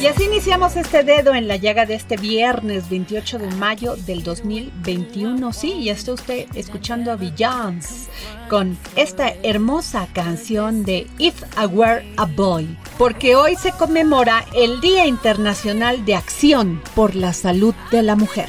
Y así iniciamos este dedo en la llaga de este viernes 28 de mayo del 2021. Sí, ya está usted escuchando a Beyoncé con esta hermosa canción de If I Were a Boy, porque hoy se conmemora el Día Internacional de Acción por la Salud de la Mujer.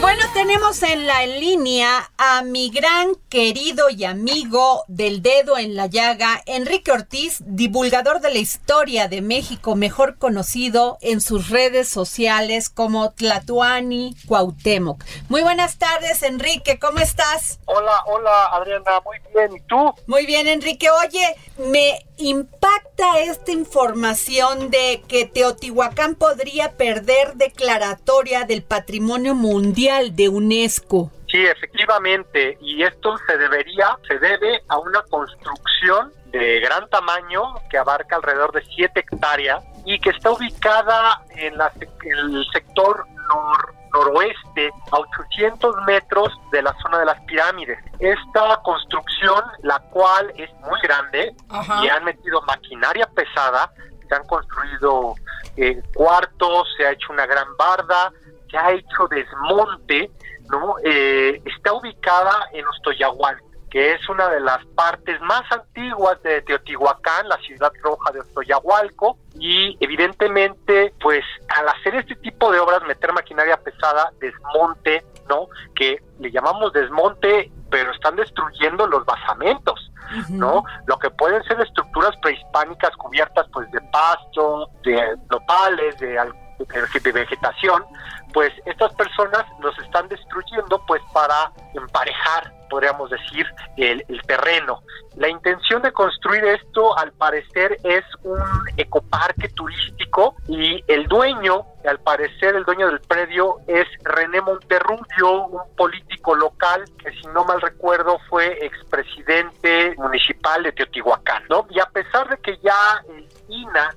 Y bueno, tenemos en la línea a mi gran querido y amigo del dedo en la llaga, Enrique Ortiz, divulgador de la historia de México, mejor conocido en sus redes sociales como Tlatuani Cuauhtémoc. Muy buenas tardes, Enrique, ¿cómo estás? Hola, hola, Adriana, muy bien, ¿y tú? Muy bien, Enrique. Oye, me impacta esta información de que Teotihuacán podría perder declaratoria del patrimonio mundial de UNESCO. Sí, efectivamente, y esto se debería, se debe a una construcción de gran tamaño que abarca alrededor de 7 hectáreas y que está ubicada en, la, en el sector nor, noroeste a 800 metros de la zona de las pirámides. Esta construcción, la cual es muy grande Ajá. y han metido maquinaria pesada, se han construido eh, cuartos, se ha hecho una gran barda, se ha hecho desmonte, ¿no? Eh, está ubicada en Ostoyahual, que es una de las partes más antiguas de Teotihuacán, la ciudad roja de Ostoyahualco, y evidentemente, pues al hacer este tipo de obras, meter maquinaria pesada, desmonte, ¿no? Que le llamamos desmonte, pero están destruyendo los basamentos, ¿no? Lo que pueden ser estructuras prehispánicas cubiertas pues de pasto, de nopales, de, al- de- vegetación, pues estas personas los están destruyendo pues para emparejar, podríamos decir, el, terreno. La intención de construir esto, al parecer, es un ecoparque turístico y el dueño, al parecer, el dueño del predio es René Monterrubio, un político local que, si no mal recuerdo, fue expresidente municipal de Teotihuacán. Y a pesar de que ya el INA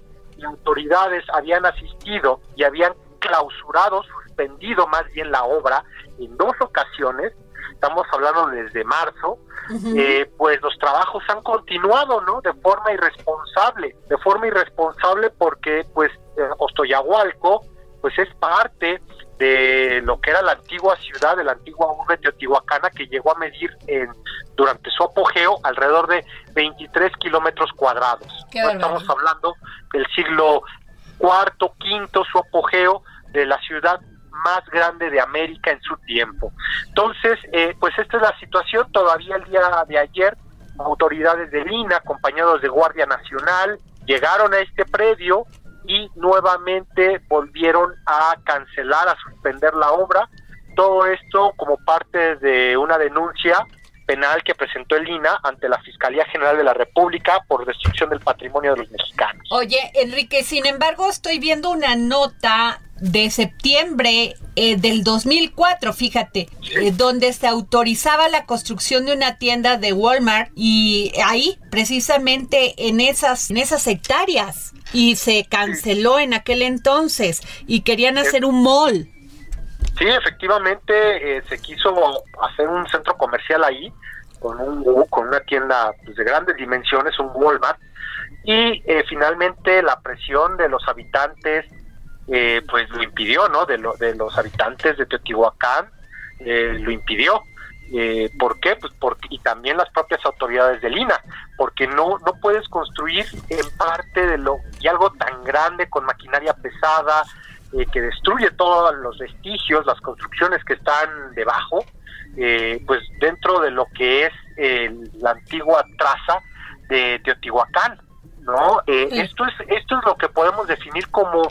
autoridades habían asistido y habían clausurado, suspendido más bien la obra en dos ocasiones, estamos hablando desde marzo, eh, pues los trabajos han continuado, ¿no? De forma irresponsable, de forma irresponsable porque pues eh, Ostoyahualco pues es parte de lo que era la antigua ciudad, de la antigua urbe teotihuacana que llegó a medir en, durante su apogeo alrededor de 23 kilómetros cuadrados. No estamos hablando del siglo cuarto, quinto, su apogeo de la ciudad más grande de América en su tiempo. Entonces, eh, pues esta es la situación. Todavía el día de ayer, autoridades de Lina, acompañados de Guardia Nacional, llegaron a este predio y nuevamente volvieron a cancelar, a suspender la obra. Todo esto como parte de una denuncia penal que presentó el INA ante la Fiscalía General de la República por destrucción del patrimonio de los mexicanos. Oye, Enrique, sin embargo, estoy viendo una nota de septiembre eh, del 2004, fíjate, eh, donde se autorizaba la construcción de una tienda de Walmart y ahí, precisamente en esas, en esas hectáreas, y se canceló en aquel entonces y querían hacer un mall. Sí, efectivamente se quiso hacer un centro comercial ahí con un con una tienda pues, de grandes dimensiones, un Walmart, y eh, finalmente la presión de los habitantes eh, pues lo impidió, ¿no? De, de los habitantes de Teotihuacán eh, lo impidió. ¿Por qué? Pues porque, y también las propias autoridades de Lina, porque no, no puedes construir en parte de lo, y algo tan grande con maquinaria pesada, que destruye todos los vestigios, las construcciones que están debajo, pues dentro de lo que es la antigua traza de Teotihuacán. ¿no? Eh, esto, es, esto es lo que podemos definir como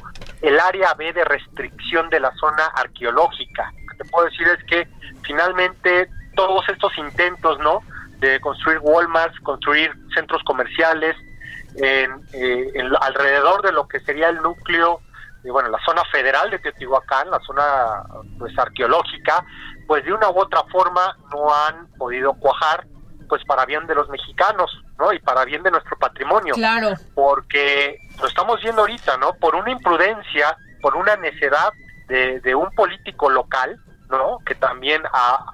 el área B de restricción de la zona arqueológica. Lo que te puedo decir es que finalmente todos estos intentos, ¿no? De construir Walmarts, construir centros comerciales en, eh, alrededor de lo que sería el núcleo, de, bueno, la zona federal de Teotihuacán, la zona pues arqueológica, pues de una u otra forma no han podido cuajar pues para bien de los mexicanos, ¿no? Y para bien de nuestro patrimonio. Claro. Porque lo estamos viendo ahorita, ¿no? Por una imprudencia, por una necedad de, un político local, ¿no? Que también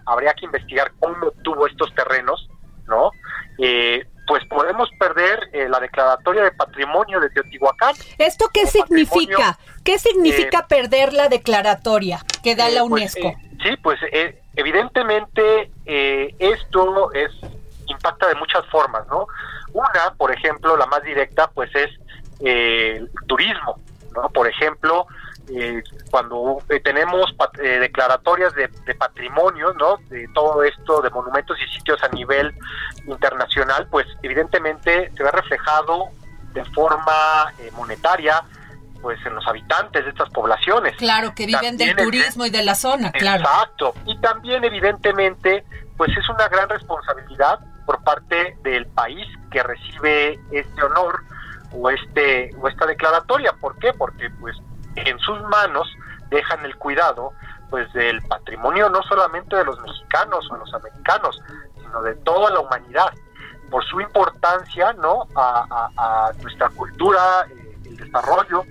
habría que investigar cómo tuvo estos terrenos, ¿no? Eh, pues podemos perder eh, la declaratoria de patrimonio de Teotihuacán. ¿Esto qué significa? ¿Qué significa eh, perder la declaratoria que da la pues, UNESCO? sí, pues evidentemente esto es impacta de muchas formas, ¿no? Una, por ejemplo, la más directa, pues es eh, el turismo, ¿no? Por ejemplo, eh, cuando eh, tenemos declaratorias de, patrimonio, ¿no? De todo esto, de monumentos y sitios a nivel internacional, pues evidentemente se ve reflejado de forma monetaria, pues en los habitantes de estas poblaciones. Claro, que viven del turismo y de la zona, claro. Exacto. Y también evidentemente, pues es una gran responsabilidad por parte del país que recibe este honor o este o esta declaratoria. ¿Por qué? Porque pues en sus manos dejan el cuidado pues del patrimonio no solamente de los mexicanos o los americanos, sino de toda la humanidad, por su importancia no a, nuestra cultura, eh, el desarrollo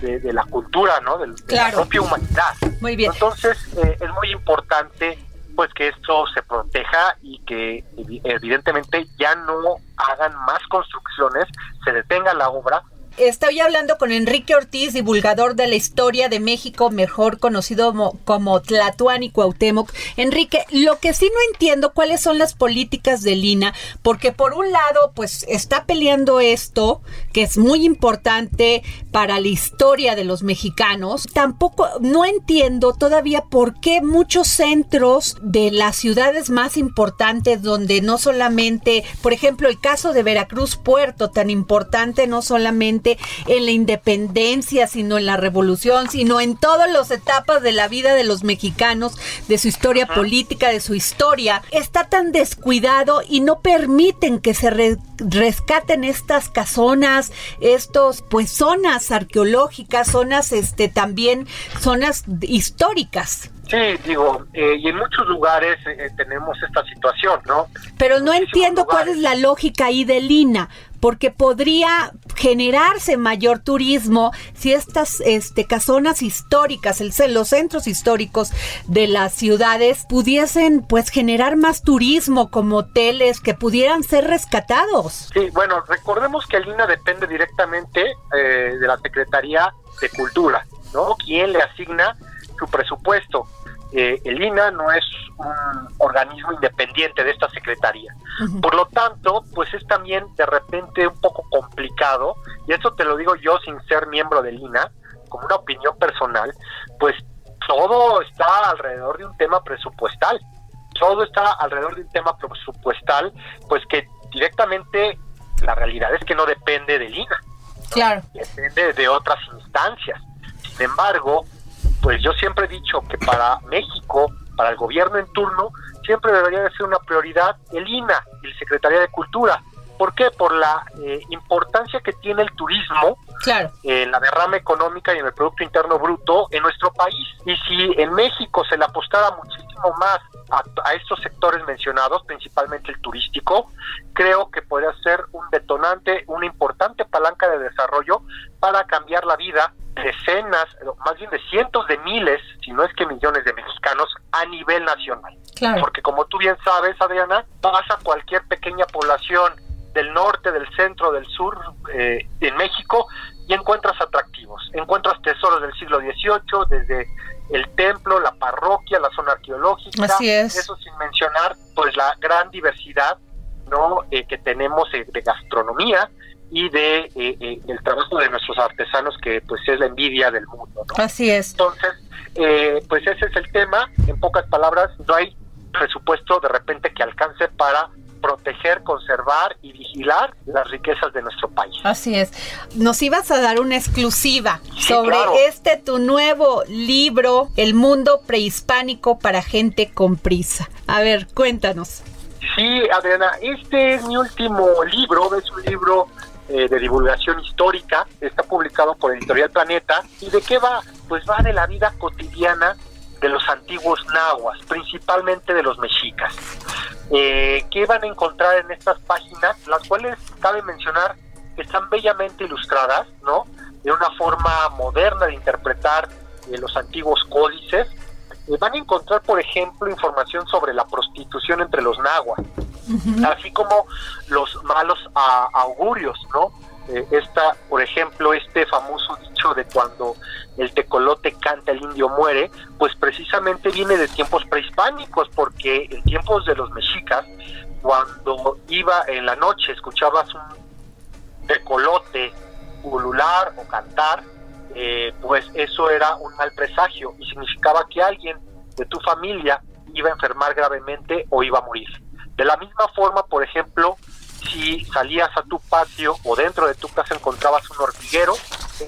de, la cultura, ¿no? De, la propia humanidad. Muy bien. Entonces eh, es muy importante pues que esto se proteja y que evidentemente ya no hagan más construcciones, se detenga la obra Estoy hablando con Enrique Ortiz, divulgador de la historia de México, mejor conocido como, como Tlatuán y Cuauhtémoc. Enrique, lo que sí no entiendo cuáles son las políticas de Lina, porque por un lado, pues está peleando esto, que es muy importante para la historia de los mexicanos. Tampoco, no entiendo todavía por qué muchos centros de las ciudades más importantes, donde no solamente, por ejemplo, el caso de Veracruz Puerto, tan importante no solamente en la independencia, sino en la revolución, sino en todas las etapas de la vida de los mexicanos, de su historia política, de su historia, está tan descuidado y no permiten que se rescaten estas casonas, estos pues zonas arqueológicas, zonas este también zonas históricas. Sí, digo, eh, y en muchos lugares eh, tenemos esta situación, ¿no? Pero no entiendo cuál es la lógica ahí de Lina, porque podría generarse mayor turismo si estas este, casonas históricas, el, los centros históricos de las ciudades pudiesen pues generar más turismo como hoteles que pudieran ser rescatados. Sí, bueno, recordemos que el INA depende directamente eh, de la Secretaría de Cultura, ¿no? ¿Quién le asigna su presupuesto? Eh, el INA no es un organismo independiente de esta secretaría. Por lo tanto, pues es también de repente un poco complicado, y esto te lo digo yo sin ser miembro del INA, como una opinión personal, pues todo está alrededor de un tema presupuestal. Todo está alrededor de un tema presupuestal, pues que directamente la realidad es que no depende del INA. Claro. Depende de otras instancias. Sin embargo, pues yo siempre he dicho que para México, para el gobierno en turno, siempre debería de ser una prioridad el INA el Secretaría de Cultura. ¿Por qué? Por la eh, importancia que tiene el turismo claro. en la derrama económica y en el Producto Interno Bruto en nuestro país. Y si en México se le apostara muchísimo más a, estos sectores mencionados, principalmente el turístico, creo que podría ser un detonante, una importante palanca de desarrollo para cambiar la vida de decenas, más bien de cientos de miles, si no es que millones de mexicanos a nivel nacional. Porque como tú bien sabes, Adriana, pasa cualquier pequeña población del norte, del centro, del sur eh, en México y encuentras atractivos. Encuentras tesoros del siglo XVIII, desde el templo, la parroquia, la zona arqueológica. Así es. Eso sin mencionar pues la gran diversidad no eh, que tenemos eh, de gastronomía y de el trabajo de nuestros artesanos que pues es la envidia del mundo. ¿no? Así es. Entonces, pues ese es el tema. En pocas palabras, no hay presupuesto de repente que alcance para proteger, conservar y vigilar las riquezas de nuestro país. Así es. Nos ibas a dar una exclusiva sobre este tu nuevo libro, El mundo prehispánico para gente con prisa. A ver, cuéntanos. Sí, Adriana, este es mi último libro, es un libro eh, de divulgación histórica, está publicado por Editorial Planeta. ¿Y de qué va? Pues va de la vida cotidiana de los antiguos nahuas, principalmente de los mexicas. Eh, ¿Qué van a encontrar en estas páginas? Las cuales cabe mencionar que están bellamente ilustradas, ¿no? De una forma moderna de interpretar eh, los antiguos códices. Eh, van a encontrar, por ejemplo, información sobre la prostitución entre los nahuas, así como los malos augurios, ¿no? Eh, esta, por ejemplo, este famoso dicho de cuando el tecolote canta, el indio muere, pues precisamente viene de tiempos prehispánicos, porque en tiempos de los mexicas, cuando iba en la noche, escuchabas un tecolote ulular o cantar, eh, pues eso era un mal presagio y significaba que alguien de tu familia iba a enfermar gravemente o iba a morir. De la misma forma, por ejemplo, si salías a tu patio o dentro de tu casa encontrabas un hormiguero,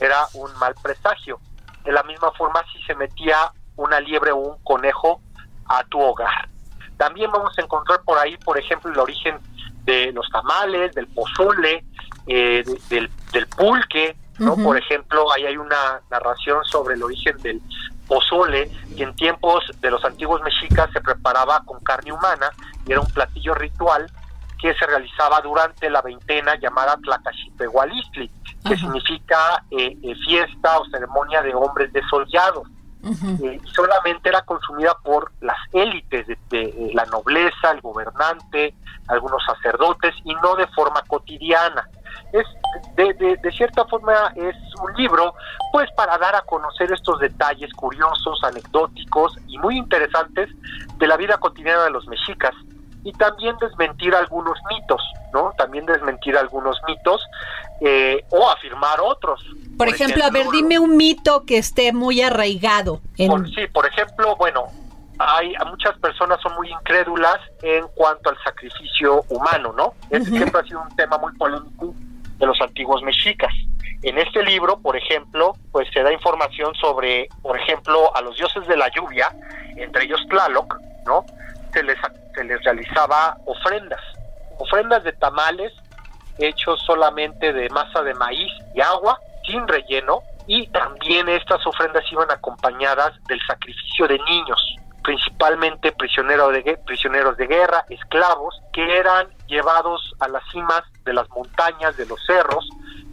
era un mal presagio. De la misma forma, si se metía una liebre o un conejo a tu hogar. También vamos a encontrar por ahí, por ejemplo, el origen de los tamales, del pozole, eh, del, del, pulque, ¿no? Por ejemplo, ahí hay una narración sobre el origen del pozole, que en tiempos de los antiguos mexicas se preparaba con carne humana y era un platillo ritual que se realizaba durante la veintena llamada Tlacaxipehualistli, que significa eh, eh, fiesta o ceremonia de hombres desollados. Eh, solamente era consumida por las élites de, la nobleza, el gobernante, algunos sacerdotes y no de forma cotidiana. Es de, de, cierta forma es un libro, pues para dar a conocer estos detalles curiosos, anecdóticos y muy interesantes de la vida cotidiana de los mexicas y también desmentir algunos mitos, ¿no? También desmentir algunos mitos eh, o afirmar otros. Por, ejemplo, a ver, dime un mito que esté muy arraigado. En... sí, por ejemplo, bueno, hay muchas personas son muy incrédulas en cuanto al sacrificio humano, ¿no? Este siempre ha sido un tema muy polémico de los antiguos mexicas. En este libro, por ejemplo, pues se da información sobre, por ejemplo, a los dioses de la lluvia, entre ellos Tlaloc, ¿no? Se les se les realizaba ofrendas, ofrendas de tamales hechos solamente de masa de maíz y agua, sin relleno, y también estas ofrendas iban acompañadas del sacrificio de niños, principalmente prisioneros de, prisioneros de guerra, esclavos, que eran llevados a las cimas de las montañas, de los cerros,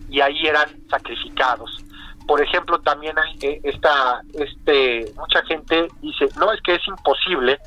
y ahí eran sacrificados. Por ejemplo, también hay eh, esta, este, mucha gente dice, no, es que es imposible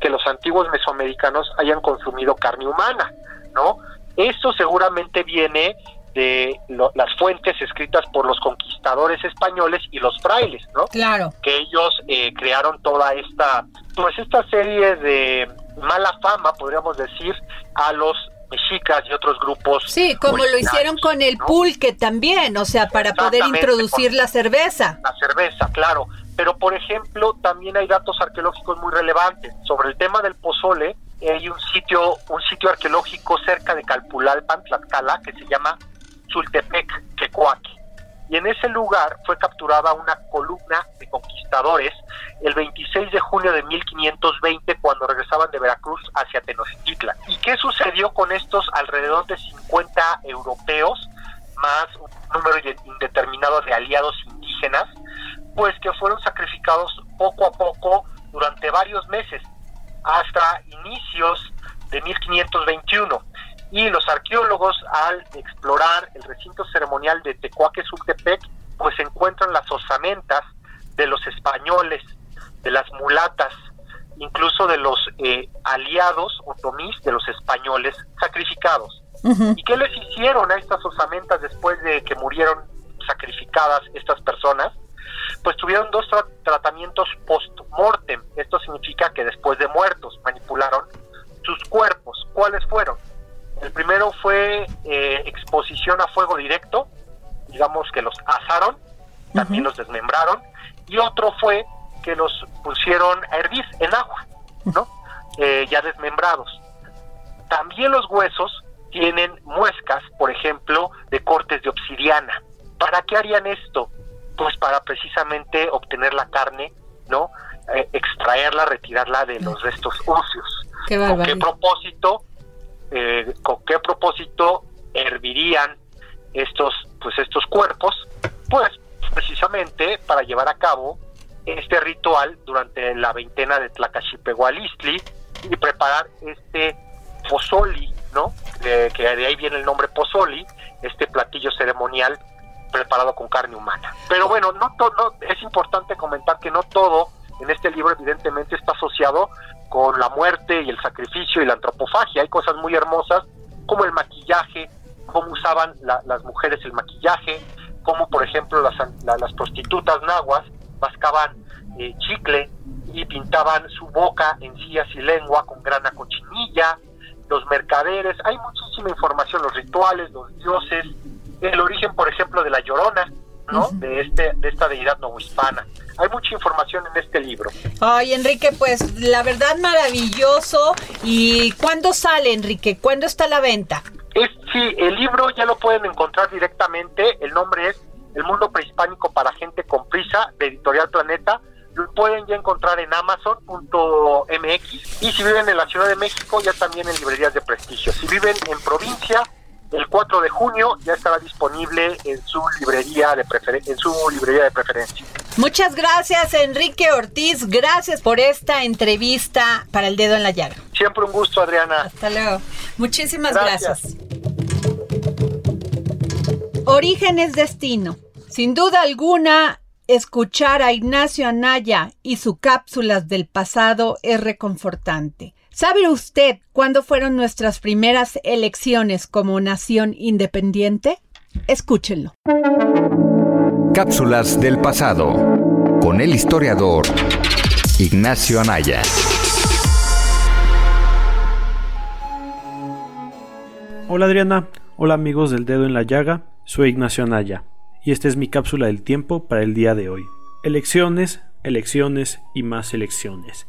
que los antiguos mesoamericanos hayan consumido carne humana, ¿no? Esto seguramente viene de las fuentes escritas por los conquistadores españoles y los frailes, ¿no? Claro. Que ellos eh, crearon toda esta, pues esta serie de mala fama, podríamos decir, a los mexicas y otros grupos. Sí, como lo hicieron con el pulque también, o sea, para poder introducir la cerveza. La cerveza, claro. Pero, por ejemplo, también hay datos arqueológicos muy relevantes. Sobre el tema del pozole, hay un sitio, un sitio arqueológico cerca de Calpulalpan, Tlaxcala, que se llama Zultepec, Quecuaque. Y en ese lugar fue capturada una columna de conquistadores el 26 de junio de 1520 cuando regresaban de Veracruz hacia Tenochtitlan. ¿Y qué sucedió con estos alrededor de 50 europeos más un número indeterminado de aliados indígenas, pues que fueron sacrificados poco a poco durante varios meses, hasta inicios de 1521. Y los arqueólogos, al explorar el recinto ceremonial de Tecuaque-Sultepec, pues encuentran las osamentas de los españoles, de las mulatas, incluso de los eh, aliados otomís de los españoles sacrificados. ¿Y qué les hicieron a estas osamentas después de que murieron sacrificadas estas personas? Pues tuvieron dos tratamientos post-mortem. Esto significa que después de muertos manipularon sus cuerpos. ¿Cuáles fueron? El primero fue eh, exposición a fuego directo, digamos que los asaron, también los desmembraron, y otro fue que los pusieron a hervir en agua, ¿no? Eh, ya desmembrados. También los huesos tienen muescas, por ejemplo, de cortes de obsidiana. ¿Para qué harían esto? Pues para precisamente obtener la carne, ¿no? Eh, extraerla, retirarla de los restos óseos. ¿Con qué propósito? Eh, ¿Con qué propósito hervirían estos, pues estos cuerpos? Pues precisamente para llevar a cabo este ritual durante la veintena de Tlacachipehualistli y preparar este pozoli, ¿no? que de ahí viene el nombre pozoli, este platillo ceremonial preparado con carne humana. Pero bueno, no todo, es importante comentar que no todo en este libro evidentemente está asociado con la muerte y el sacrificio y la antropofagia. Hay cosas muy hermosas como el maquillaje, cómo usaban las mujeres el maquillaje, como por ejemplo las, las prostitutas nahuas mascaban eh, chicle y pintaban su boca, encías y lengua con grana cochinilla, los mercaderes, hay muchísima información, los rituales, los dioses, el origen, por ejemplo, de la llorona, ¿no? De este, de esta deidad novohispana. Hay mucha información en este libro. Ay, Enrique, pues la verdad maravilloso. ¿Y cuándo sale, Enrique? ¿Cuándo está la venta? Es, sí, el libro ya lo pueden encontrar directamente. El nombre es El mundo prehispánico para gente con prisa, de Editorial Planeta lo pueden ya encontrar en amazon.mx y si viven en la Ciudad de México ya también en librerías de prestigio. Si viven en provincia, el 4 de junio ya estará disponible en su librería de en su librería de preferencia. Muchas gracias Enrique Ortiz, gracias por esta entrevista para el dedo en la llaga. Siempre un gusto, Adriana. Hasta luego. Muchísimas gracias. gracias. Origen es destino. Sin duda alguna, Escuchar a Ignacio Anaya y su cápsulas del pasado es reconfortante. ¿Sabe usted cuándo fueron nuestras primeras elecciones como nación independiente? Escúchenlo. Cápsulas del pasado con el historiador Ignacio Anaya. Hola Adriana, hola amigos del dedo en la llaga, soy Ignacio Anaya y esta es mi cápsula del tiempo para el día de hoy. Elecciones, elecciones y más elecciones.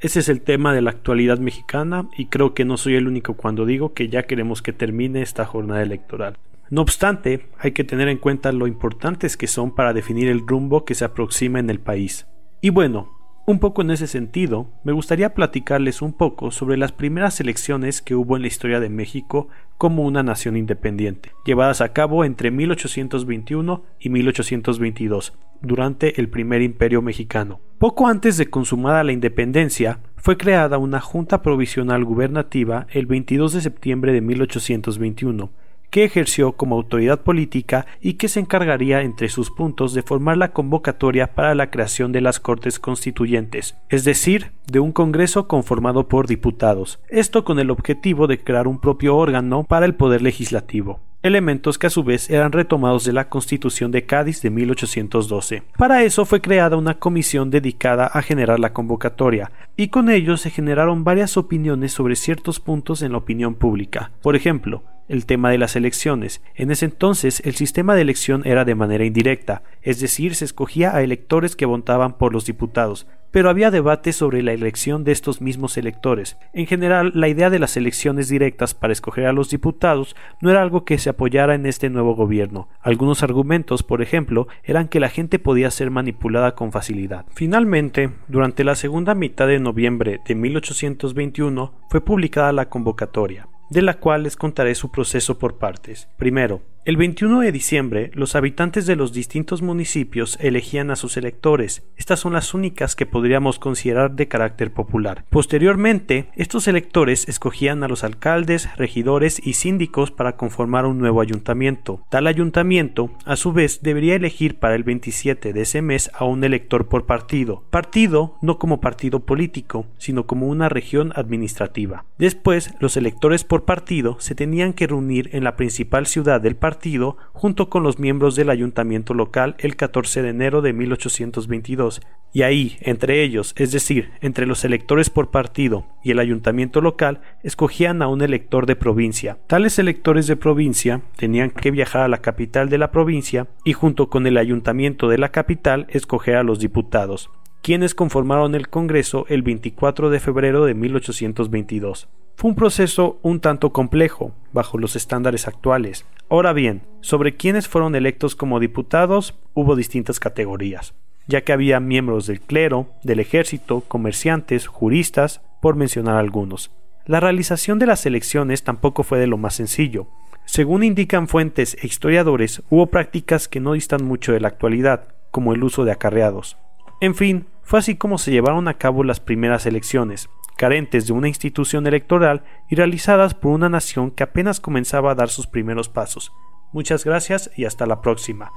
Ese es el tema de la actualidad mexicana y creo que no soy el único cuando digo que ya queremos que termine esta jornada electoral. No obstante, hay que tener en cuenta lo importantes que son para definir el rumbo que se aproxima en el país. Y bueno, un poco en ese sentido, me gustaría platicarles un poco sobre las primeras elecciones que hubo en la historia de México como una nación independiente, llevadas a cabo entre 1821 y 1822, durante el primer imperio mexicano. Poco antes de consumada la independencia, fue creada una Junta Provisional Gubernativa el 22 de septiembre de 1821, que ejerció como autoridad política y que se encargaría entre sus puntos de formar la convocatoria para la creación de las Cortes Constituyentes, es decir, de un Congreso conformado por diputados, esto con el objetivo de crear un propio órgano para el poder legislativo elementos que a su vez eran retomados de la Constitución de Cádiz de 1812. Para eso fue creada una comisión dedicada a generar la convocatoria, y con ello se generaron varias opiniones sobre ciertos puntos en la opinión pública. Por ejemplo, el tema de las elecciones. En ese entonces el sistema de elección era de manera indirecta, es decir, se escogía a electores que votaban por los diputados, pero había debate sobre la elección de estos mismos electores. En general, la idea de las elecciones directas para escoger a los diputados no era algo que se apoyara en este nuevo gobierno. Algunos argumentos, por ejemplo, eran que la gente podía ser manipulada con facilidad. Finalmente, durante la segunda mitad de noviembre de 1821 fue publicada la convocatoria de la cual les contaré su proceso por partes. Primero, El 21 de diciembre, los habitantes de los distintos municipios elegían a sus electores. Estas son las únicas que podríamos considerar de carácter popular. Posteriormente, estos electores escogían a los alcaldes, regidores y síndicos para conformar un nuevo ayuntamiento. Tal ayuntamiento, a su vez, debería elegir para el 27 de ese mes a un elector por partido. Partido no como partido político, sino como una región administrativa. Después, los electores por partido se tenían que reunir en la principal ciudad del partido partido junto con los miembros del ayuntamiento local el 14 de enero de 1822, y ahí, entre ellos, es decir, entre los electores por partido y el ayuntamiento local, escogían a un elector de provincia. Tales electores de provincia tenían que viajar a la capital de la provincia y junto con el ayuntamiento de la capital escoger a los diputados quienes conformaron el Congreso el 24 de febrero de 1822. Fue un proceso un tanto complejo, bajo los estándares actuales. Ahora bien, sobre quienes fueron electos como diputados hubo distintas categorías, ya que había miembros del clero, del ejército, comerciantes, juristas, por mencionar algunos. La realización de las elecciones tampoco fue de lo más sencillo. Según indican fuentes e historiadores, hubo prácticas que no distan mucho de la actualidad, como el uso de acarreados. En fin, fue así como se llevaron a cabo las primeras elecciones, carentes de una institución electoral y realizadas por una nación que apenas comenzaba a dar sus primeros pasos. Muchas gracias y hasta la próxima.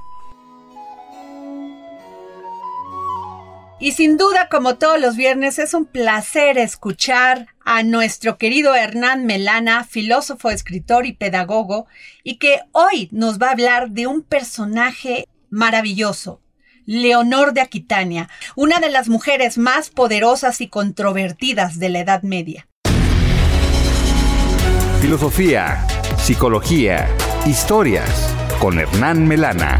Y sin duda, como todos los viernes, es un placer escuchar a nuestro querido Hernán Melana, filósofo, escritor y pedagogo, y que hoy nos va a hablar de un personaje maravilloso, Leonor de Aquitania, una de las mujeres más poderosas y controvertidas de la Edad Media. Filosofía, psicología, historias con Hernán Melana.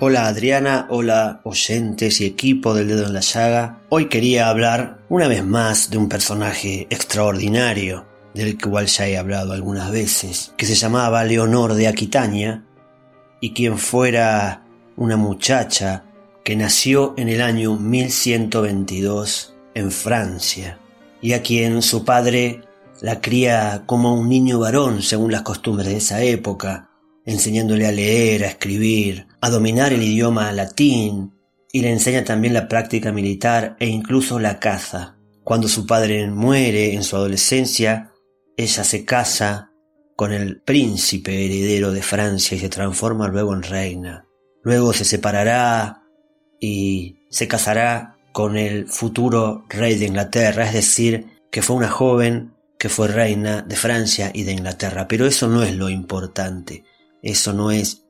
Hola Adriana, hola oyentes y equipo del dedo en la llaga. Hoy quería hablar una vez más de un personaje extraordinario del cual ya he hablado algunas veces, que se llamaba Leonor de Aquitania, y quien fuera una muchacha que nació en el año 1122 en Francia, y a quien su padre la cría como un niño varón según las costumbres de esa época, enseñándole a leer, a escribir, a dominar el idioma latín, y le enseña también la práctica militar e incluso la caza. Cuando su padre muere en su adolescencia, ella se casa con el príncipe heredero de Francia y se transforma luego en reina. Luego se separará y se casará con el futuro rey de Inglaterra, es decir, que fue una joven que fue reina de Francia y de Inglaterra. Pero eso no es lo importante, eso no es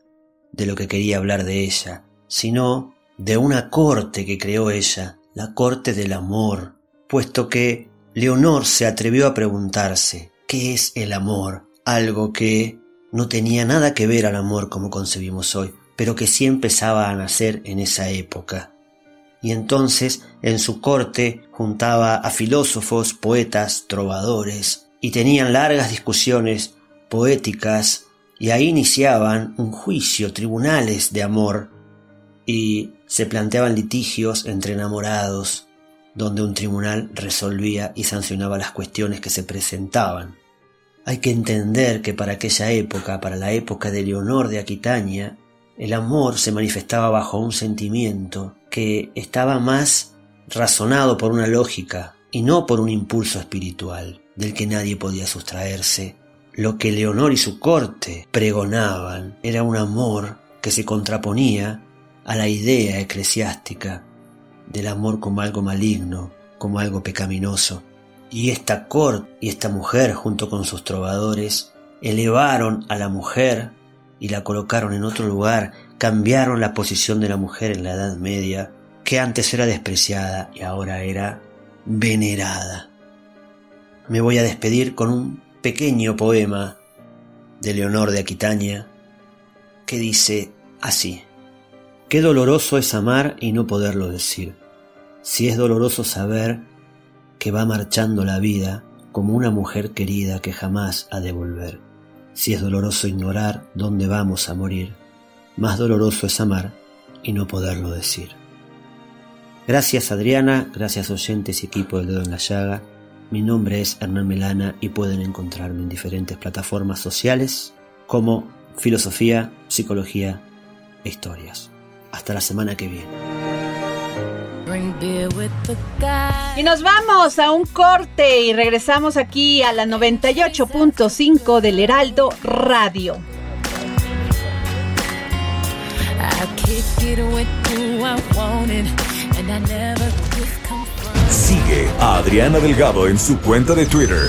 de lo que quería hablar de ella, sino de una corte que creó ella, la corte del amor, puesto que Leonor se atrevió a preguntarse, ¿Qué es el amor? Algo que no tenía nada que ver al amor como concebimos hoy, pero que sí empezaba a nacer en esa época. Y entonces en su corte juntaba a filósofos, poetas, trovadores, y tenían largas discusiones poéticas, y ahí iniciaban un juicio, tribunales de amor, y se planteaban litigios entre enamorados, donde un tribunal resolvía y sancionaba las cuestiones que se presentaban. Hay que entender que para aquella época, para la época de Leonor de Aquitania, el amor se manifestaba bajo un sentimiento que estaba más razonado por una lógica y no por un impulso espiritual del que nadie podía sustraerse. Lo que Leonor y su corte pregonaban era un amor que se contraponía a la idea eclesiástica del amor como algo maligno, como algo pecaminoso. Y esta corte y esta mujer, junto con sus trovadores, elevaron a la mujer y la colocaron en otro lugar, cambiaron la posición de la mujer en la Edad Media, que antes era despreciada y ahora era venerada. Me voy a despedir con un pequeño poema de Leonor de Aquitania que dice así. Qué doloroso es amar y no poderlo decir. Si es doloroso saber que va marchando la vida como una mujer querida que jamás ha de volver. Si es doloroso ignorar dónde vamos a morir, más doloroso es amar y no poderlo decir. Gracias Adriana, gracias oyentes y equipo del dedo en la llaga, Mi nombre es Hernán Melana y pueden encontrarme en diferentes plataformas sociales como Filosofía, Psicología e Historias. Hasta la semana que viene. Y nos vamos a un corte y regresamos aquí a la 98.5 del Heraldo Radio. Sigue a Adriana Delgado en su cuenta de Twitter,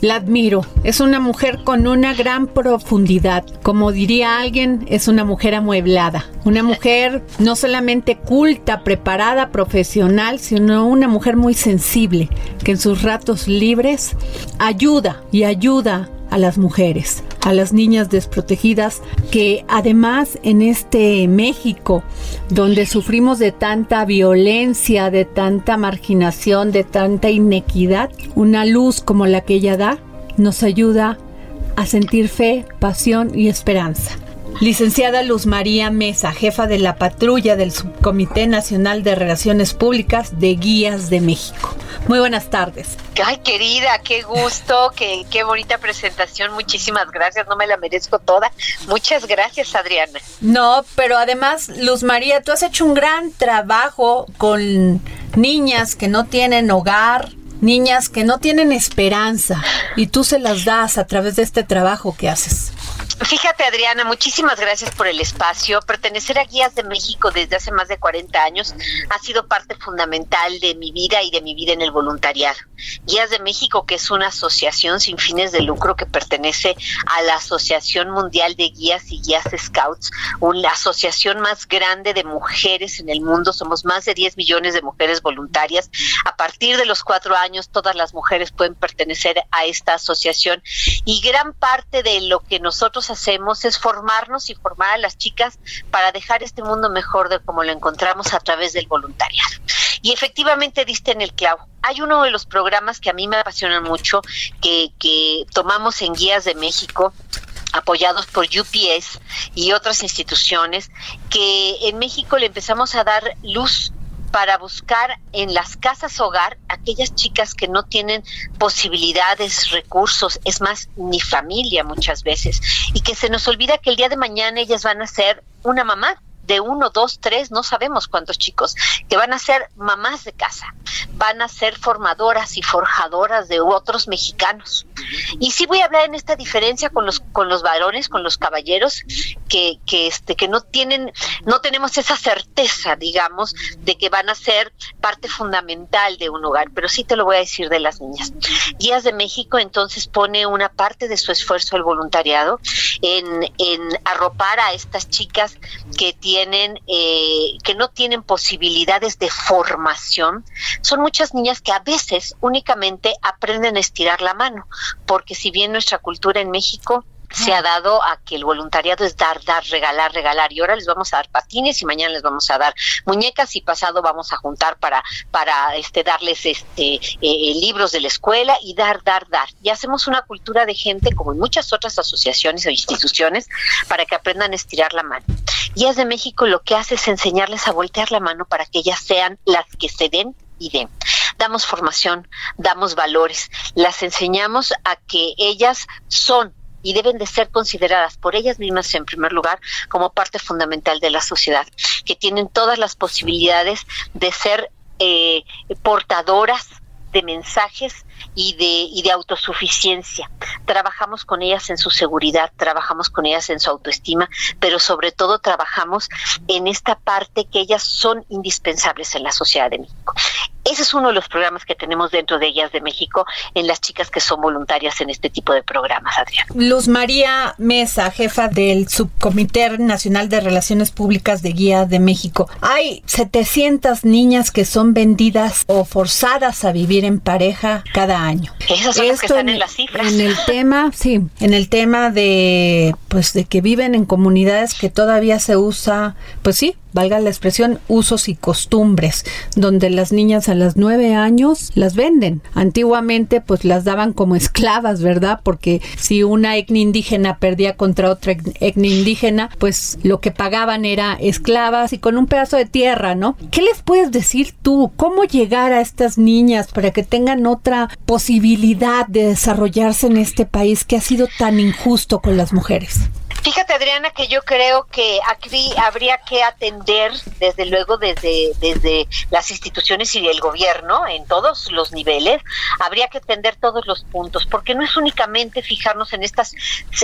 la admiro. Es una mujer con una gran profundidad. Como diría alguien, es una mujer amueblada. Una mujer no solamente culta, preparada, profesional, sino una mujer muy sensible, que en sus ratos libres ayuda y ayuda a las mujeres, a las niñas desprotegidas, que además en este México, donde sufrimos de tanta violencia, de tanta marginación, de tanta inequidad, una luz como la que ella da nos ayuda a sentir fe, pasión y esperanza. Licenciada Luz María Mesa, jefa de la patrulla del Subcomité Nacional de Relaciones Públicas de Guías de México. Muy buenas tardes. Ay, querida, qué gusto, qué, qué bonita presentación. Muchísimas gracias, no me la merezco toda. Muchas gracias, Adriana. No, pero además, Luz María, tú has hecho un gran trabajo con niñas que no tienen hogar, niñas que no tienen esperanza, y tú se las das a través de este trabajo que haces. Fíjate, Adriana, muchísimas gracias por el espacio. Pertenecer a Guías de México desde hace más de 40 años ha sido parte fundamental de mi vida y de mi vida en el voluntariado. Guías de México, que es una asociación sin fines de lucro que pertenece a la Asociación Mundial de Guías y Guías Scouts, una asociación más grande de mujeres en el mundo. Somos más de 10 millones de mujeres voluntarias. A partir de los cuatro años, todas las mujeres pueden pertenecer a esta asociación y gran parte de lo que nosotros hacemos es formarnos y formar a las chicas para dejar este mundo mejor de como lo encontramos a través del voluntariado. Y efectivamente diste en el clavo. Hay uno de los programas que a mí me apasionan mucho, que tomamos en Guías de México, apoyados por UPS y otras instituciones, que en México le empezamos a dar luz para buscar en las casas hogar aquellas chicas que no tienen posibilidades, recursos, es más, ni familia muchas veces, y que se nos olvida que el día de mañana ellas van a ser una mamá de uno, dos, tres, no sabemos cuántos chicos, que van a ser mamás de casa, van a ser formadoras y forjadoras de otros mexicanos. Y sí voy a hablar en esta diferencia con los, con los varones, con los caballeros, que, que, este, que no tienen, no tenemos esa certeza, digamos, de que van a ser parte fundamental de un hogar, pero sí te lo voy a decir de las niñas. Guías de México entonces pone una parte de su esfuerzo al voluntariado en, en arropar a estas chicas que tienen eh, que no tienen posibilidades de formación, son muchas niñas que a veces únicamente aprenden a estirar la mano, porque si bien nuestra cultura en México se ha dado a que el voluntariado es dar, dar, regalar, regalar. Y ahora les vamos a dar patines y mañana les vamos a dar muñecas y pasado vamos a juntar para, para este, darles este, eh, libros de la escuela y dar, dar, dar. Y hacemos una cultura de gente, como en muchas otras asociaciones o instituciones, para que aprendan a estirar la mano. Es de México lo que hace es enseñarles a voltear la mano para que ellas sean las que se den y den. Damos formación, damos valores, las enseñamos a que ellas son y deben de ser consideradas por ellas mismas en primer lugar como parte fundamental de la sociedad, que tienen todas las posibilidades de ser eh, portadoras de mensajes y de, y de autosuficiencia. Trabajamos con ellas en su seguridad, trabajamos con ellas en su autoestima, pero sobre todo trabajamos en esta parte que ellas son indispensables en la sociedad de México. Ese es uno de los programas que tenemos dentro de Ellas de México en las chicas que son voluntarias en este tipo de programas, Adrián. Luz María Mesa, jefa del Subcomité Nacional de Relaciones Públicas de Guía de México. Hay 700 niñas que son vendidas o forzadas a vivir en pareja cada año. Esas son las que están en, las cifras. En el tema, sí, en el tema de pues de que viven en comunidades que todavía se usa, pues sí, valga la expresión, usos y costumbres, donde las niñas a las nueve años las venden. Antiguamente pues las daban como esclavas, ¿verdad? Porque si una etnia indígena perdía contra otra etnia indígena, pues lo que pagaban era esclavas y con un pedazo de tierra, ¿no? ¿Qué les puedes decir tú? ¿Cómo llegar a estas niñas para que tengan otra posibilidad de desarrollarse en este país que ha sido tan injusto con las mujeres? Fíjate, Adriana, que yo creo que aquí habría que atender, desde luego, desde, desde las instituciones y el gobierno, en todos los niveles, habría que atender todos los puntos, porque no es únicamente fijarnos en estas,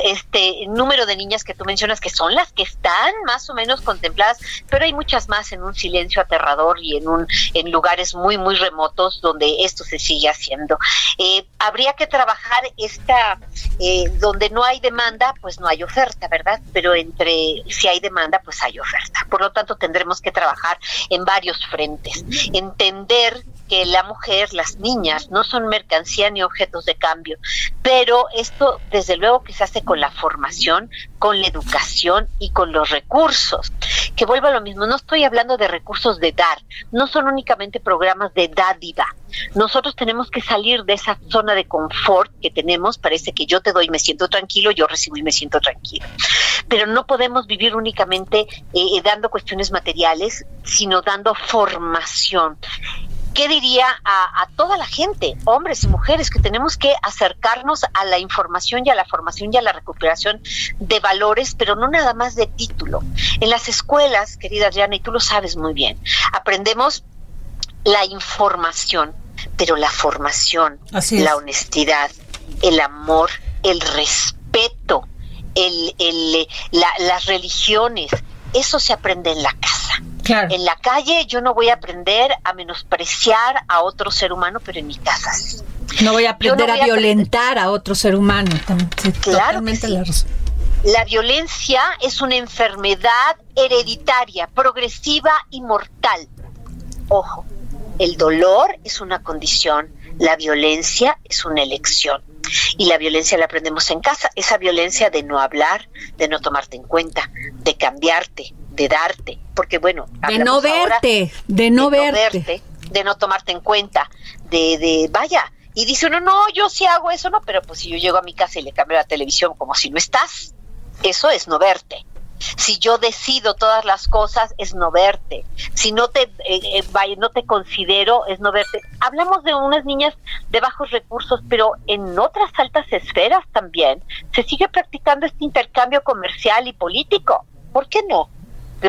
este número de niñas que tú mencionas, que son las que están más o menos contempladas, pero hay muchas más en un silencio aterrador y en un, en lugares muy, muy remotos donde esto se sigue haciendo. Eh, habría que trabajar esta, eh, donde no hay demanda, pues no hay oferta Pero entre si hay demanda, pues hay oferta. Por lo tanto, tendremos que trabajar en varios frentes. Entender que la mujer, las niñas, no son mercancía ni objetos de cambio, pero esto desde luego que se hace con la formación, con la educación y con los recursos. Que vuelva a lo mismo, no estoy hablando de recursos de dar, no son únicamente programas de dádiva. Nosotros tenemos que salir de esa zona de confort que tenemos, parece que yo te doy y me siento tranquilo, yo recibo y me siento tranquilo. Pero no podemos vivir únicamente eh, eh, dando cuestiones materiales, sino dando formación. ¿Qué diría a, toda la gente, hombres y mujeres, que tenemos que acercarnos a la información y a la formación y a la recuperación de valores, pero no nada más de título? En las escuelas, querida Diana, y tú lo sabes muy bien, aprendemos la información, pero la formación, la honestidad, el amor, el respeto, el, el, las religiones, eso se aprende en la casa. En la calle yo no voy a aprender a menospreciar a otro ser humano, pero en mi casa sí. No voy a aprender a, violentar a otro ser humano. claro la violencia es una enfermedad hereditaria, progresiva y mortal. Ojo, el dolor es una condición, la violencia es una elección. Y la violencia la aprendemos en casa, esa violencia de no hablar, de no tomarte en cuenta, de cambiarte, de darte, porque bueno, de no verte, de no verte. de no tomarte en cuenta, de, de vaya, y dice uno, no, yo sí hago eso, no, pero pues si yo llego a mi casa y le cambio la televisión como si no estás, eso es no verte. Si yo decido todas las cosas, es no verte. Si no te, eh, eh, no te considero, es no verte. Hablamos de unas niñas de bajos recursos, pero en otras altas esferas también se sigue practicando este intercambio comercial y político. ¿Por qué no?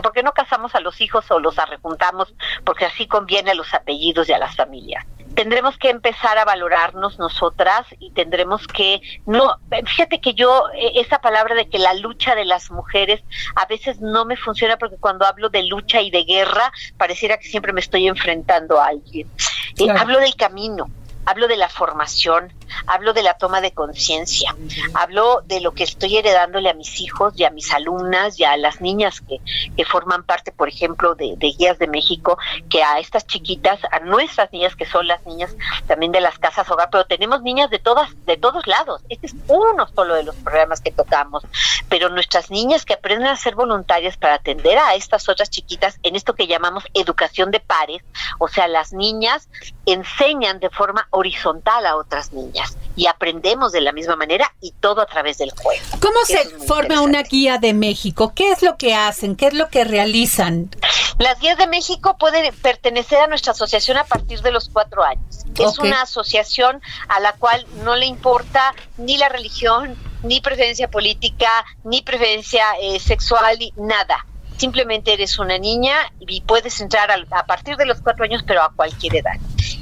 ¿Por qué no casamos a los hijos o los arrejuntamos? Porque así conviene a los apellidos y a las familias. Tendremos que empezar a valorarnos nosotras y tendremos que no fíjate que yo eh, esa palabra de que la lucha de las mujeres a veces no me funciona porque cuando hablo de lucha y de guerra pareciera que siempre me estoy enfrentando a alguien. Eh, hablo del camino hablo de la formación, hablo de la toma de conciencia, hablo de lo que estoy heredándole a mis hijos y a mis alumnas y a las niñas que, que forman parte, por ejemplo, de, Guías de México, que a estas chiquitas, a nuestras niñas, que son las niñas también de las casas hogar, pero tenemos niñas de todas, de todos lados. Este es uno solo de los programas que tocamos, pero nuestras niñas que aprenden a ser voluntarias para atender a estas otras chiquitas en esto que llamamos educación de pares, o sea, las niñas enseñan de forma horizontal a otras niñas y aprendemos de la misma manera y todo a través del juego. ¿Cómo se forma una guía de México? ¿Qué es lo que hacen? ¿Qué es lo que realizan? Las guías de México pueden pertenecer a nuestra asociación a partir de los cuatro años. Es una asociación a la cual no le importa ni la religión, ni preferencia política, ni preferencia eh, sexual, ni nada simplemente eres una niña y puedes entrar a, partir de los cuatro años, pero a cualquier edad.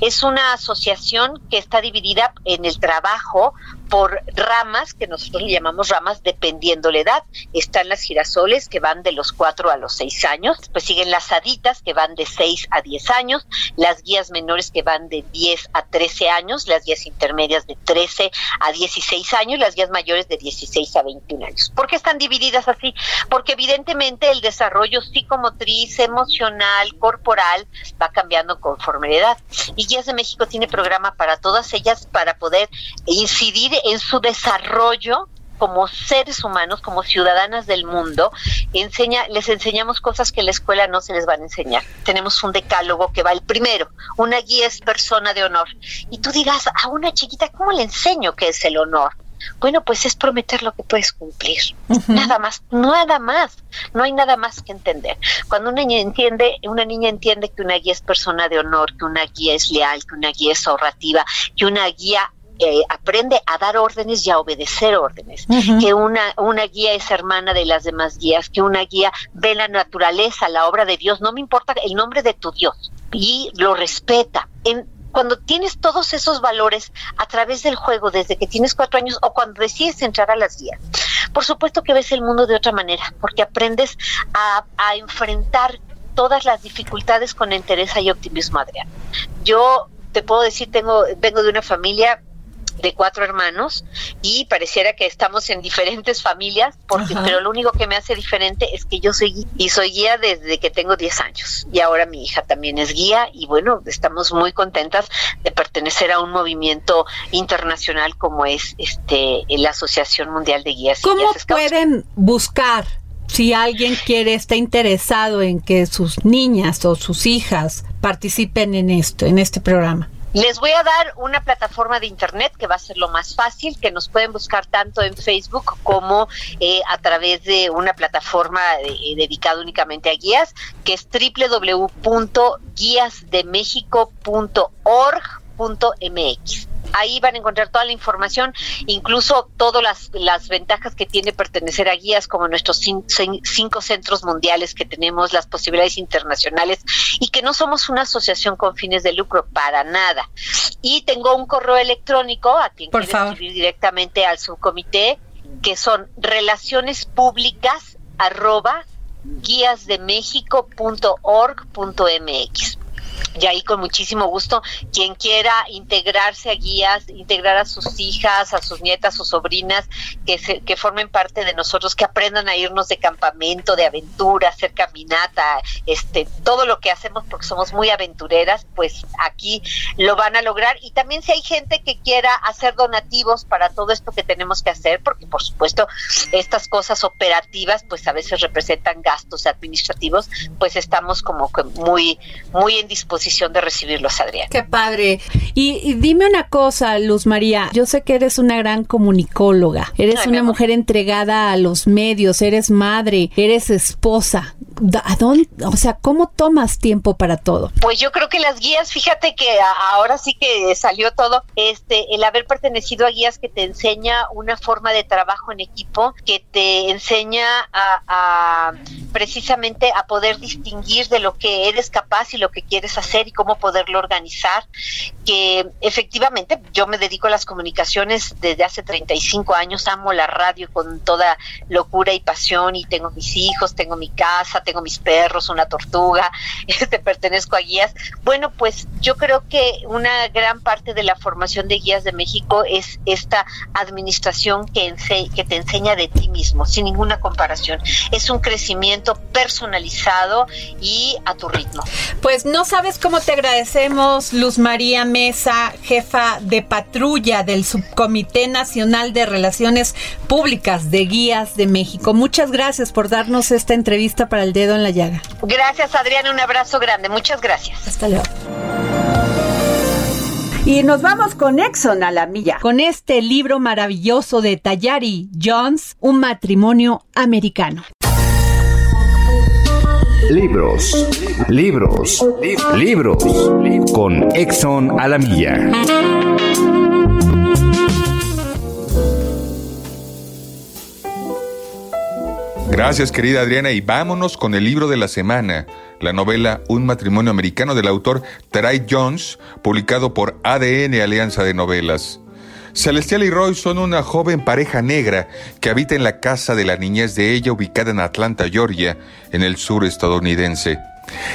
Es una asociación que está dividida en el trabajo por ramas, que nosotros le llamamos ramas dependiendo la edad. Están las girasoles, que van de los 4 a los 6 años, pues siguen las haditas, que van de 6 a 10 años, las guías menores, que van de 10 a 13 años, las guías intermedias de 13 a 16 años, las guías mayores de 16 a 21 años. ¿Por qué están divididas así? Porque evidentemente el desarrollo psicomotriz, emocional, corporal, va cambiando conforme la edad. Y Guías de México tiene programa para todas ellas para poder incidir en su desarrollo como seres humanos, como ciudadanas del mundo, enseña, les enseñamos cosas que en la escuela no se les van a enseñar. Tenemos un decálogo que va el primero, una guía es persona de honor. Y tú dirás, a una chiquita, ¿cómo le enseño qué es el honor? Bueno, pues es prometer lo que puedes cumplir. Nada más, nada más. No hay nada más que entender. Cuando una niña entiende, una niña entiende que una guía es persona de honor, que una guía es leal, que una guía es ahorrativa, que una guía eh, aprende a dar órdenes y a obedecer órdenes, que una, una guía es hermana de las demás guías, que una guía ve la naturaleza, la obra de Dios, no me importa el nombre de tu Dios, y lo respeta. En, cuando tienes todos esos valores a través del juego desde que tienes cuatro años o cuando decides entrar a las guías, por supuesto que ves el mundo de otra manera, porque aprendes a, a enfrentar todas las dificultades con entereza y optimismo, Adrián. Yo te puedo decir, tengo, vengo de una familia de cuatro hermanos y pareciera que estamos en diferentes familias, porque, pero lo único que me hace diferente es que yo soy guía y soy guía desde que tengo 10 años y ahora mi hija también es guía y bueno, estamos muy contentas de pertenecer a un movimiento internacional como es este la Asociación Mundial de Guías. ¿Cómo pueden buscar si alguien quiere, está interesado en que sus niñas o sus hijas participen en esto, en este programa? Les voy a dar una plataforma de internet que va a ser lo más fácil, que nos pueden buscar tanto en Facebook como eh, a través de una plataforma eh, dedicada únicamente a guías, que es www.guiasdemexico.org.mx. Ahí van a encontrar toda la información, incluso todas las, las ventajas que tiene pertenecer a guías, como nuestros cinco, centros mundiales que tenemos, las posibilidades internacionales, y que no somos una asociación con fines de lucro, para nada. Y tengo un correo electrónico a quien quiere escribir directamente al subcomité, que son relaciones públicas arroba guiasdemexico.org.mx y ahí con muchísimo gusto quien quiera integrarse a guías, integrar a sus hijas, a sus nietas, sus sobrinas, que, que formen parte de nosotros, que aprendan a irnos de campamento, de aventura, hacer caminata, este, todo lo que hacemos porque somos muy aventureras, pues aquí lo van a lograr. Y también si hay gente que quiera hacer donativos para todo esto que tenemos que hacer, porque por supuesto estas cosas operativas pues a veces representan gastos administrativos, pues estamos como muy, muy en disposición de recibirlos, Adrián. Qué padre. Y, dime una cosa, Luz María, yo sé que eres una gran comunicóloga, eres una mujer entregada a los medios, eres madre, eres esposa. ¿A dónde, o sea, cómo tomas tiempo para todo? Pues yo creo que las guías, fíjate que ahora sí que salió todo, este, el haber pertenecido a guías que te enseña una forma de trabajo en equipo, que te enseña a precisamente a poder distinguir de lo que eres capaz y lo que quieres hacer y cómo poderlo organizar, que efectivamente yo me dedico a las comunicaciones desde hace 35 años, amo la radio con toda locura y pasión y tengo mis hijos, tengo mi casa, tengo mis perros, una tortuga, este pertenezco a guías. Bueno, pues yo creo que una gran parte de la formación de guías de México es esta administración que, que te enseña de ti mismo, sin ninguna comparación. Es un crecimiento personalizado y a tu ritmo. Pues no sabes cómo te agradecemos, Luz María Mesa, jefa de patrulla del Subcomité Nacional de Relaciones Públicas de Guías de México. Muchas gracias por darnos esta entrevista para el dedo en la llaga. Gracias, Adriana. Un abrazo grande. Muchas gracias. Hasta luego. Y nos vamos con Exxon a la milla, con este libro maravilloso de Tayari Jones, Un matrimonio americano. Libros, libros, libros, con Exxon a la milla. Gracias querida Adriana y vámonos con el libro de la semana, la novela Un matrimonio americano del autor Terai Jones, publicado por ADN Alianza de Novelas. Celestial y Roy son una joven pareja negra que habita en la casa de la niñez de ella ubicada en Atlanta, Georgia, en el sur estadounidense.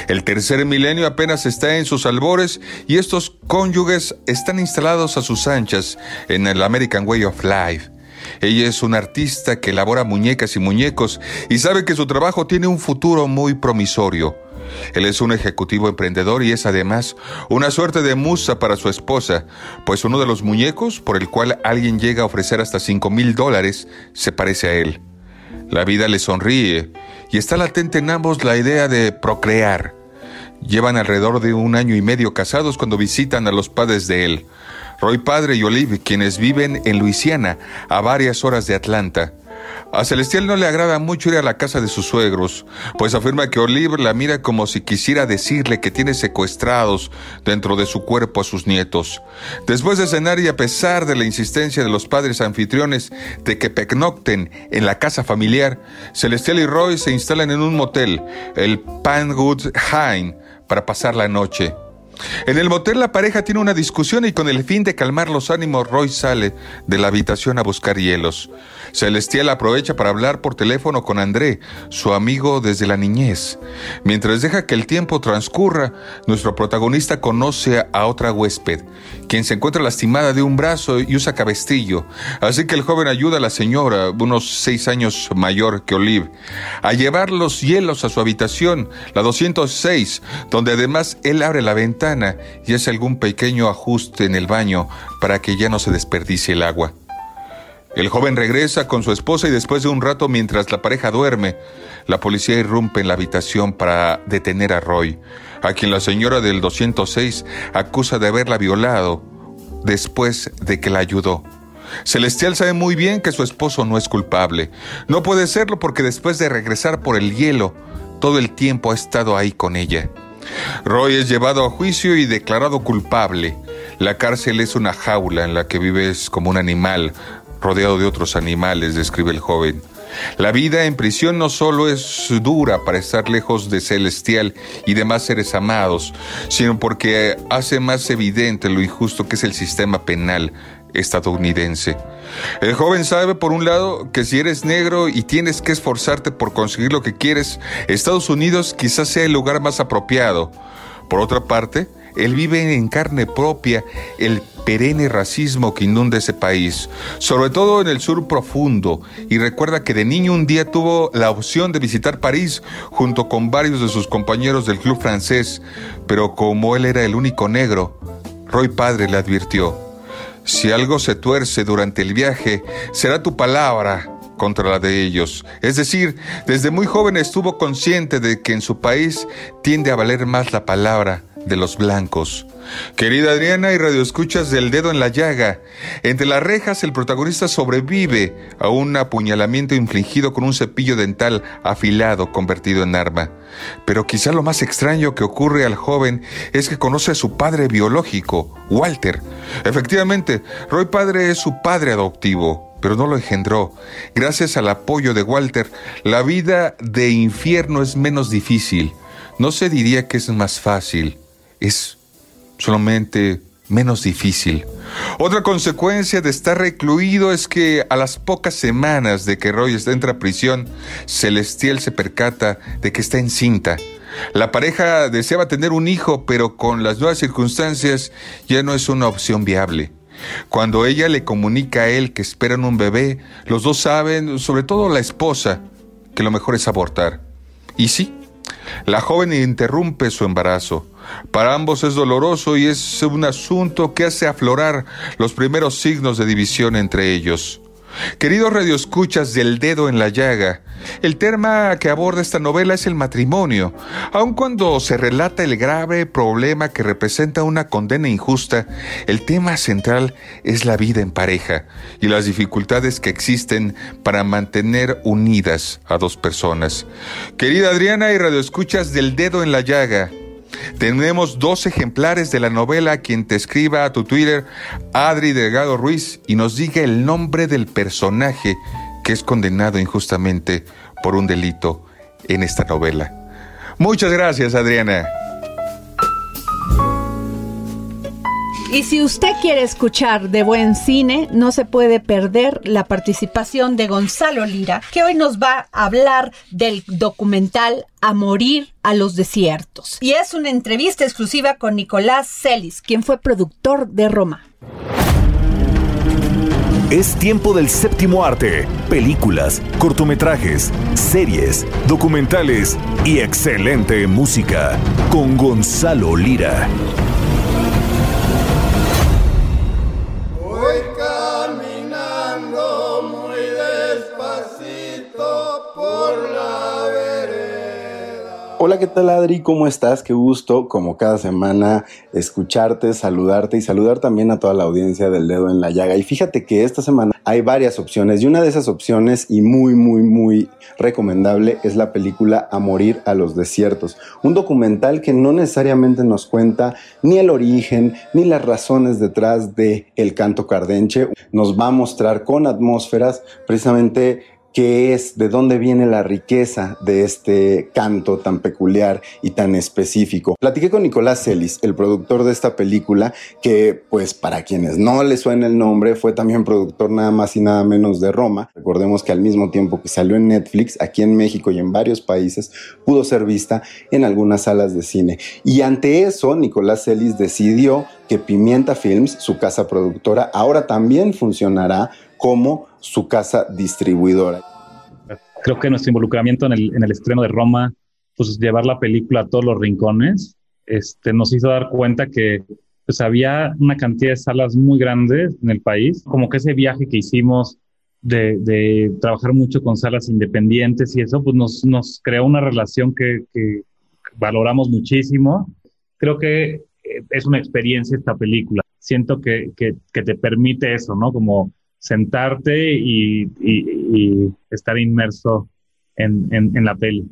El tercer milenio apenas está en sus albores y estos cónyuges están instalados a sus anchas en el American Way of Life. Ella es una artista que elabora muñecas y muñecos y sabe que su trabajo tiene un futuro muy promisorio. Él es un ejecutivo emprendedor y es además una suerte de musa para su esposa, pues uno de los muñecos por el cual alguien llega a ofrecer hasta 5 mil dólares se parece a él. La vida le sonríe y está latente en ambos la idea de procrear. Llevan alrededor de un año y medio casados cuando visitan a los padres de él, Roy Padre y Olive, quienes viven en Luisiana, a varias horas de Atlanta. A Celestial no le agrada mucho ir a la casa de sus suegros, pues afirma que Olive la mira como si quisiera decirle que tiene secuestrados dentro de su cuerpo a sus nietos. Después de cenar y a pesar de la insistencia de los padres anfitriones de que pecnocten en la casa familiar, Celestial y Roy se instalan en un motel, el Panwood Hine, para pasar la noche. En el motel la pareja tiene una discusión y con el fin de calmar los ánimos Roy sale de la habitación a buscar hielos. Celestial aprovecha para hablar por teléfono con André, su amigo desde la niñez. Mientras deja que el tiempo transcurra, nuestro protagonista conoce a otra huésped, quien se encuentra lastimada de un brazo y usa cabestillo. Así que el joven ayuda a la señora, unos seis años mayor que Olive, a llevar los hielos a su habitación, la 206, donde además él abre la ventana y hace algún pequeño ajuste en el baño para que ya no se desperdicie el agua. El joven regresa con su esposa y después de un rato mientras la pareja duerme, la policía irrumpe en la habitación para detener a Roy, a quien la señora del 206 acusa de haberla violado después de que la ayudó. Celestial sabe muy bien que su esposo no es culpable. No puede serlo porque después de regresar por el hielo, todo el tiempo ha estado ahí con ella. Roy es llevado a juicio y declarado culpable. La cárcel es una jaula en la que vives como un animal, rodeado de otros animales, describe el joven. La vida en prisión no solo es dura para estar lejos de Celestial y demás seres amados, sino porque hace más evidente lo injusto que es el sistema penal estadounidense. El joven sabe, por un lado, que si eres negro y tienes que esforzarte por conseguir lo que quieres, Estados Unidos quizás sea el lugar más apropiado. Por otra parte, él vive en carne propia el perenne racismo que inunda ese país, sobre todo en el sur profundo, y recuerda que de niño un día tuvo la opción de visitar París junto con varios de sus compañeros del club francés, pero como él era el único negro, Roy Padre le advirtió, si algo se tuerce durante el viaje, será tu palabra contra la de ellos. Es decir, desde muy joven estuvo consciente de que en su país tiende a valer más la palabra de los blancos. Querida Adriana y radioescuchas del dedo en la llaga, entre las rejas el protagonista sobrevive a un apuñalamiento infligido con un cepillo dental afilado convertido en arma. Pero quizá lo más extraño que ocurre al joven es que conoce a su padre biológico, Walter. Efectivamente, Roy padre es su padre adoptivo, pero no lo engendró. Gracias al apoyo de Walter, la vida de infierno es menos difícil. No se diría que es más fácil es solamente menos difícil. Otra consecuencia de estar recluido es que a las pocas semanas de que Roy entra a prisión, Celestial se percata de que está encinta. La pareja deseaba tener un hijo, pero con las nuevas circunstancias ya no es una opción viable. Cuando ella le comunica a él que esperan un bebé, los dos saben, sobre todo la esposa, que lo mejor es abortar. Y sí, la joven interrumpe su embarazo. Para ambos es doloroso y es un asunto que hace aflorar los primeros signos de división entre ellos. Queridos radioescuchas del dedo en la llaga, el tema que aborda esta novela es el matrimonio. Aun cuando se relata el grave problema que representa una condena injusta, el tema central es la vida en pareja y las dificultades que existen para mantener unidas a dos personas. Querida Adriana y radioescuchas del dedo en la llaga, tenemos dos ejemplares de la novela quien te escriba a tu Twitter, Adri Delgado Ruiz, y nos diga el nombre del personaje que es condenado injustamente por un delito en esta novela. Muchas gracias, Adriana. Y si usted quiere escuchar de buen cine, no se puede perder la participación de Gonzalo Lira, que hoy nos va a hablar del documental A morir a los desiertos. Y es una entrevista exclusiva con Nicolás Celis, quien fue productor de Roma. Es tiempo del séptimo arte, películas, cortometrajes, series, documentales y excelente música con Gonzalo Lira. Hola, ¿qué tal Adri? ¿Cómo estás? Qué gusto, como cada semana, escucharte, saludarte y saludar también a toda la audiencia del dedo en la llaga. Y fíjate que esta semana hay varias opciones y una de esas opciones y muy, muy, muy recomendable es la película A morir a los desiertos. Un documental que no necesariamente nos cuenta ni el origen ni las razones detrás de el canto cardenche. Nos va a mostrar con atmósferas precisamente qué es, de dónde viene la riqueza de este canto tan peculiar y tan específico. Platiqué con Nicolás Celis, el productor de esta película, que pues para quienes no le suena el nombre, fue también productor nada más y nada menos de Roma. Recordemos que al mismo tiempo que salió en Netflix, aquí en México y en varios países, pudo ser vista en algunas salas de cine. Y ante eso, Nicolás Celis decidió que Pimienta Films, su casa productora, ahora también funcionará como su casa distribuidora. Creo que nuestro involucramiento en el, en el estreno de Roma, pues llevar la película a todos los rincones, este, nos hizo dar cuenta que pues había una cantidad de salas muy grandes en el país, como que ese viaje que hicimos de, de trabajar mucho con salas independientes y eso, pues nos, nos creó una relación que, que valoramos muchísimo. Creo que eh, es una experiencia esta película. Siento que, que, que te permite eso, ¿no? Como sentarte y, y, y estar inmerso en, en, en, la peli.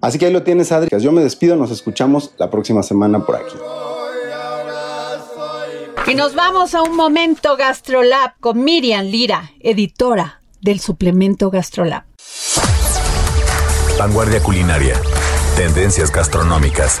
Así que ahí lo tienes, Adri. Yo me despido, nos escuchamos la próxima semana por aquí. Y nos vamos a un momento Gastrolab con Miriam Lira, editora del suplemento Gastrolab. Vanguardia culinaria, tendencias gastronómicas,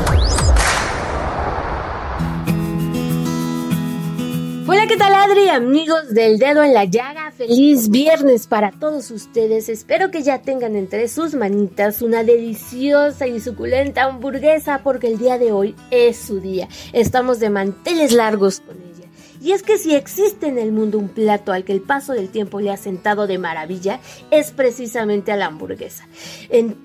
Hola, ¿qué tal Adri? Amigos del dedo en la llaga, feliz viernes para todos ustedes. Espero que ya tengan entre sus manitas una deliciosa y suculenta hamburguesa porque el día de hoy es su día. Estamos de manteles largos con ella. Y es que si existe en el mundo un plato al que el paso del tiempo le ha sentado de maravilla, es precisamente a la hamburguesa.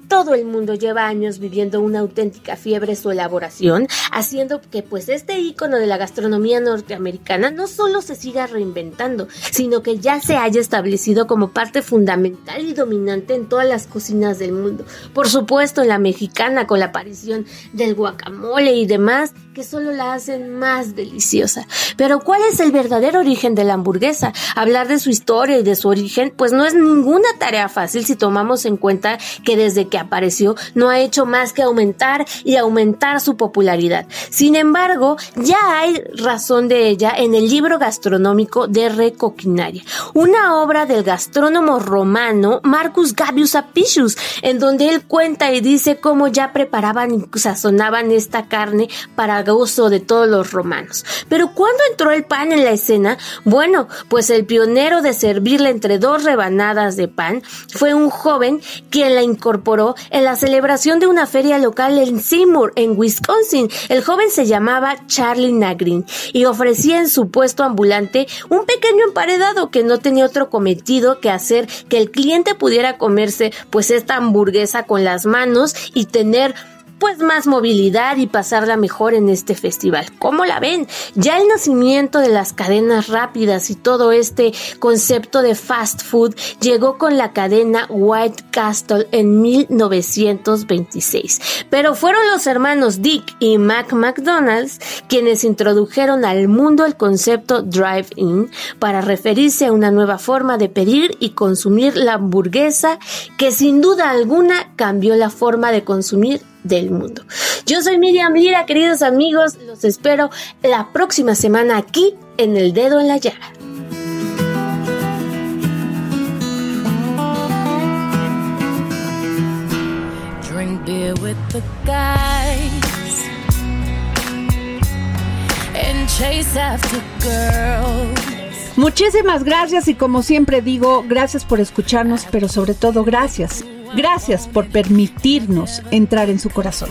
Todo el mundo lleva años viviendo una auténtica fiebre su elaboración, haciendo que pues este ícono de la gastronomía norteamericana no solo se siga reinventando, sino que ya se haya establecido como parte fundamental y dominante en todas las cocinas del mundo. Por supuesto, en la mexicana con la aparición del guacamole y demás, que solo la hacen más deliciosa. Pero ¿cuál es el verdadero origen de la hamburguesa? Hablar de su historia y de su origen, pues no es ninguna tarea fácil si tomamos en cuenta que desde que apareció no ha hecho más que aumentar y aumentar su popularidad. Sin embargo, ya hay razón de ella en el libro gastronómico de Recoquinaria, una obra del gastrónomo romano Marcus Gabius Apicius, en donde él cuenta y dice cómo ya preparaban y sazonaban esta carne para gusto de todos los romanos. Pero ¿cuándo entró el pan en la escena? Bueno, pues el pionero de servirla entre dos rebanadas de pan fue un joven quien la incorporó en la celebración de una feria local en Seymour, en Wisconsin. El joven se llamaba Charlie Nagrin y ofrecía en su puesto ambulante un pequeño emparedado que no tenía otro cometido que hacer que el cliente pudiera comerse pues esta hamburguesa con las manos y tener pues más movilidad y pasarla mejor en este festival. ¿Cómo la ven? Ya el nacimiento de las cadenas rápidas y todo este concepto de fast food llegó con la cadena White Castle en 1926. Pero fueron los hermanos Dick y Mac McDonald's quienes introdujeron al mundo el concepto drive-in para referirse a una nueva forma de pedir y consumir la hamburguesa que sin duda alguna cambió la forma de consumir del mundo. Yo soy Miriam Lira, queridos amigos, los espero la próxima semana aquí en El Dedo en la Llaga. Drink beer with the guys and chase after girls. Muchísimas gracias y como siempre digo, gracias por escucharnos, pero sobre todo gracias. Gracias por permitirnos entrar en su corazón.